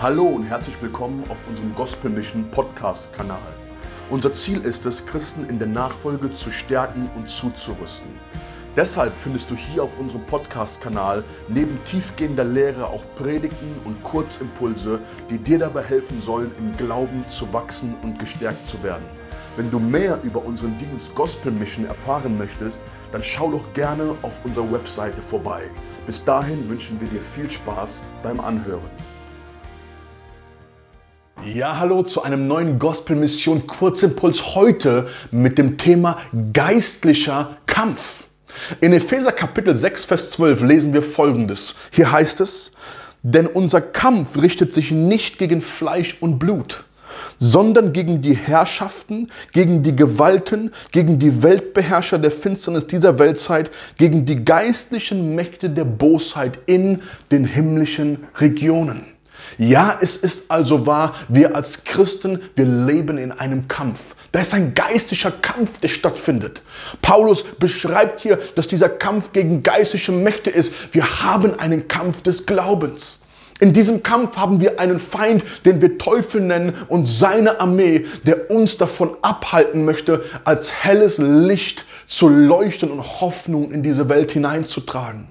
Hallo und herzlich willkommen auf unserem Gospel Mission Podcast Kanal. Unser Ziel ist es, Christen in der Nachfolge zu stärken und zuzurüsten. Deshalb findest du hier auf unserem Podcast-Kanal neben tiefgehender Lehre auch Predigten und Kurzimpulse, die dir dabei helfen sollen, im Glauben zu wachsen und gestärkt zu werden. Wenn du mehr über unseren Dienst Gospel Mission erfahren möchtest, dann schau doch gerne auf unserer Webseite vorbei. Bis dahin wünschen wir dir viel Spaß beim Anhören. Ja, hallo zu einem neuen Gospel Mission Kurzimpuls heute mit dem Thema geistlicher Kampf. In Epheser Kapitel 6, Vers 12 lesen wir folgendes. Hier heißt es, denn unser Kampf richtet sich nicht gegen Fleisch und Blut, sondern gegen die Herrschaften, gegen die Gewalten, gegen die Weltbeherrscher der Finsternis dieser Weltzeit, gegen die geistlichen Mächte der Bosheit in den himmlischen Regionen. Ja, es ist also wahr, wir als Christen, wir leben in einem Kampf. Da ist ein geistlicher Kampf, der stattfindet. Paulus beschreibt hier, dass dieser Kampf gegen geistliche Mächte ist. Wir haben einen Kampf des Glaubens. In diesem Kampf haben wir einen Feind, den wir Teufel nennen und seine Armee, der uns davon abhalten möchte, als helles Licht zu leuchten und Hoffnung in diese Welt hineinzutragen.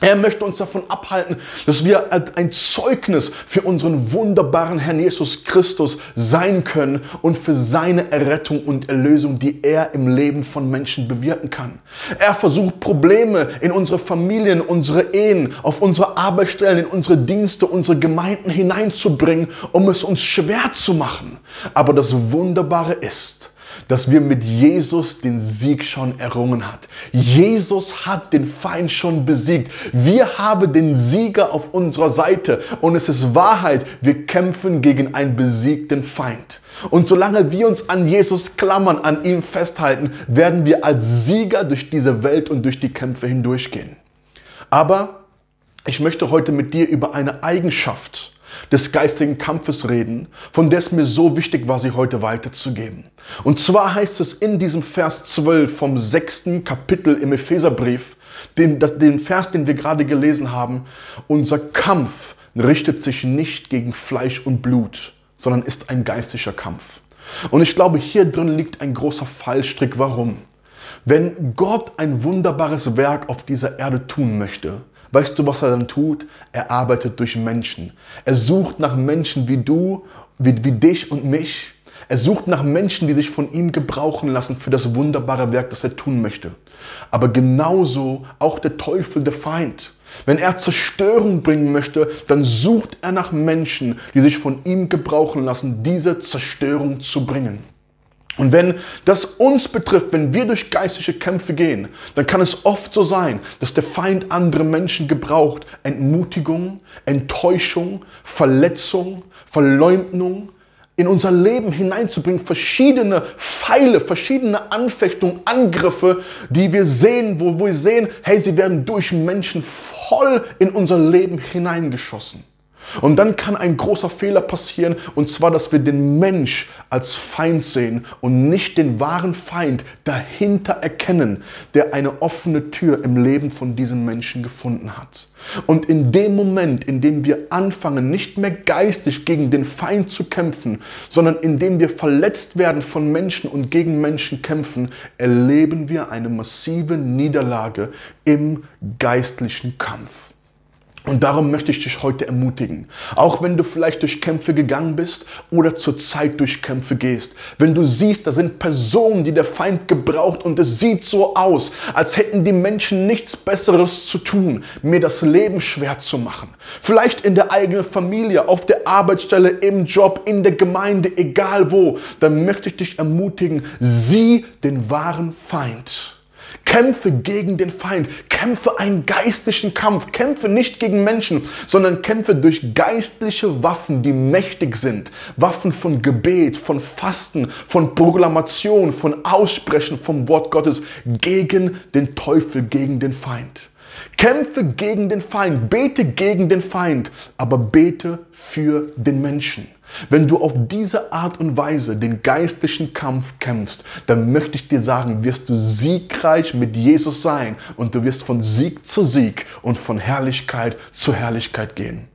Er möchte uns davon abhalten, dass wir ein Zeugnis für unseren wunderbaren Herrn Jesus Christus sein können und für seine Errettung und Erlösung, die er im Leben von Menschen bewirken kann. Er versucht Probleme in unsere Familien, unsere Ehen, auf unsere Arbeitsstellen, in unsere Dienste, unsere Gemeinden hineinzubringen, um es uns schwer zu machen. Aber das Wunderbare ist, dass wir mit Jesus den Sieg schon errungen hat. Jesus hat den Feind schon besiegt. Wir haben den Sieger auf unserer Seite und es ist Wahrheit, wir kämpfen gegen einen besiegten Feind. Und solange wir uns an Jesus klammern, an ihm festhalten, werden wir als Sieger durch diese Welt und durch die Kämpfe hindurchgehen. Aber ich möchte heute mit dir über eine Eigenschaft des geistigen Kampfes reden, von der es mir so wichtig war, sie heute weiterzugeben. Und zwar heißt es in diesem Vers 12 vom sechsten Kapitel im Epheserbrief, den, den Vers, den wir gerade gelesen haben, unser Kampf richtet sich nicht gegen Fleisch und Blut, sondern ist ein geistlicher Kampf. Und ich glaube, hier drin liegt ein großer Fallstrick. Warum? Wenn Gott ein wunderbares Werk auf dieser Erde tun möchte, Weißt du, was er dann tut? Er arbeitet durch Menschen. Er sucht nach Menschen wie du, wie, wie dich und mich. Er sucht nach Menschen, die sich von ihm gebrauchen lassen für das wunderbare Werk, das er tun möchte. Aber genauso auch der Teufel, der Feind. Wenn er Zerstörung bringen möchte, dann sucht er nach Menschen, die sich von ihm gebrauchen lassen, diese Zerstörung zu bringen. Und wenn das uns betrifft, wenn wir durch geistliche Kämpfe gehen, dann kann es oft so sein, dass der Feind andere Menschen gebraucht, Entmutigung, Enttäuschung, Verletzung, Verleumdung in unser Leben hineinzubringen, verschiedene Pfeile, verschiedene Anfechtungen, Angriffe, die wir sehen, wo, wo wir sehen, hey, sie werden durch Menschen voll in unser Leben hineingeschossen. Und dann kann ein großer Fehler passieren, und zwar, dass wir den Mensch als Feind sehen und nicht den wahren Feind dahinter erkennen, der eine offene Tür im Leben von diesem Menschen gefunden hat. Und in dem Moment, in dem wir anfangen, nicht mehr geistig gegen den Feind zu kämpfen, sondern in dem wir verletzt werden von Menschen und gegen Menschen kämpfen, erleben wir eine massive Niederlage im geistlichen Kampf. Und darum möchte ich dich heute ermutigen. Auch wenn du vielleicht durch Kämpfe gegangen bist oder zurzeit durch Kämpfe gehst. Wenn du siehst, da sind Personen, die der Feind gebraucht und es sieht so aus, als hätten die Menschen nichts Besseres zu tun, mir das Leben schwer zu machen. Vielleicht in der eigenen Familie, auf der Arbeitsstelle, im Job, in der Gemeinde, egal wo. Dann möchte ich dich ermutigen, sieh den wahren Feind Kämpfe gegen den Feind, kämpfe einen geistlichen Kampf, kämpfe nicht gegen Menschen, sondern kämpfe durch geistliche Waffen, die mächtig sind. Waffen von Gebet, von Fasten, von Proklamation, von Aussprechen vom Wort Gottes gegen den Teufel, gegen den Feind. Kämpfe gegen den Feind, bete gegen den Feind, aber bete für den Menschen. Wenn du auf diese Art und Weise den geistlichen Kampf kämpfst, dann möchte ich dir sagen, wirst du siegreich mit Jesus sein und du wirst von Sieg zu Sieg und von Herrlichkeit zu Herrlichkeit gehen.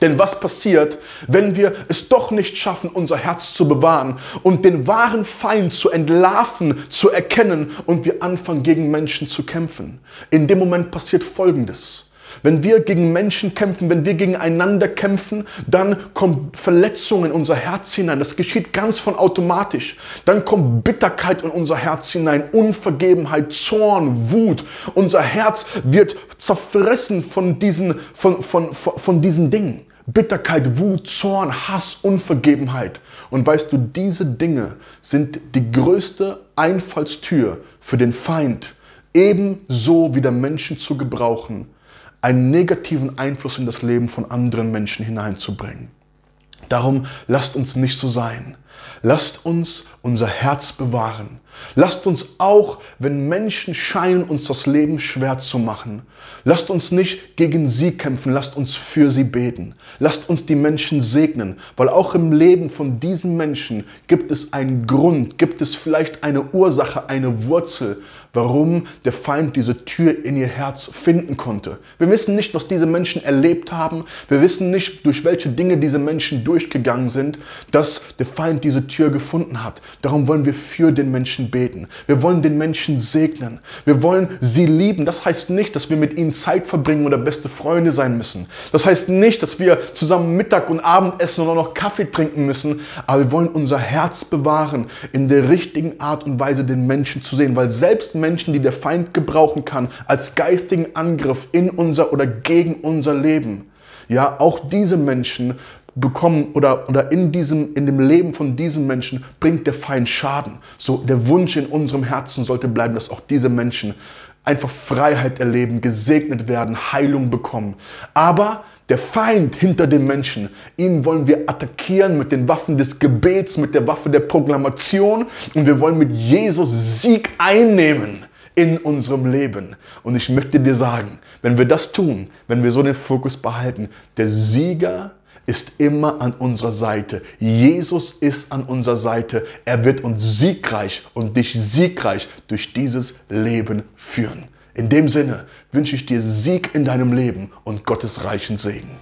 Denn was passiert, wenn wir es doch nicht schaffen, unser Herz zu bewahren und den wahren Feind zu entlarven, zu erkennen und wir anfangen, gegen Menschen zu kämpfen? In dem Moment passiert Folgendes. Wenn wir gegen Menschen kämpfen, wenn wir gegeneinander kämpfen, dann kommt Verletzung in unser Herz hinein. Das geschieht ganz von automatisch. Dann kommt Bitterkeit in unser Herz hinein, Unvergebenheit, Zorn, Wut. Unser Herz wird zerfressen von diesen, von, von, von, von diesen Dingen. Bitterkeit, Wut, Zorn, Hass, Unvergebenheit. Und weißt du, diese Dinge sind die größte Einfallstür für den Feind, ebenso wie der Menschen zu gebrauchen, einen negativen Einfluss in das Leben von anderen Menschen hineinzubringen. Darum lasst uns nicht so sein. Lasst uns unser Herz bewahren. Lasst uns auch, wenn Menschen scheinen, uns das Leben schwer zu machen, lasst uns nicht gegen sie kämpfen, lasst uns für sie beten. Lasst uns die Menschen segnen, weil auch im Leben von diesen Menschen gibt es einen Grund, gibt es vielleicht eine Ursache, eine Wurzel, warum der Feind diese Tür in ihr Herz finden konnte. Wir wissen nicht, was diese Menschen erlebt haben. Wir wissen nicht, durch welche Dinge diese Menschen durchgegangen sind, dass der Feind diese Tür gefunden hat. Darum wollen wir für den Menschen beten. Wir wollen den Menschen segnen. Wir wollen sie lieben. Das heißt nicht, dass wir mit ihnen Zeit verbringen oder beste Freunde sein müssen. Das heißt nicht, dass wir zusammen Mittag und Abend essen auch noch Kaffee trinken müssen. Aber wir wollen unser Herz bewahren, in der richtigen Art und Weise den Menschen zu sehen. Weil selbst Menschen, die der Feind gebrauchen kann, als geistigen Angriff in unser oder gegen unser Leben, ja, auch diese Menschen bekommen oder, oder in, diesem, in dem Leben von diesen Menschen bringt der Feind Schaden. So der Wunsch in unserem Herzen sollte bleiben, dass auch diese Menschen einfach Freiheit erleben, gesegnet werden, Heilung bekommen. Aber der Feind hinter den Menschen, ihn wollen wir attackieren mit den Waffen des Gebets, mit der Waffe der Proklamation und wir wollen mit Jesus Sieg einnehmen in unserem Leben. Und ich möchte dir sagen, wenn wir das tun, wenn wir so den Fokus behalten, der Sieger ist immer an unserer Seite. Jesus ist an unserer Seite. Er wird uns siegreich und dich siegreich durch dieses Leben führen. In dem Sinne wünsche ich dir Sieg in deinem Leben und Gottes reichen Segen.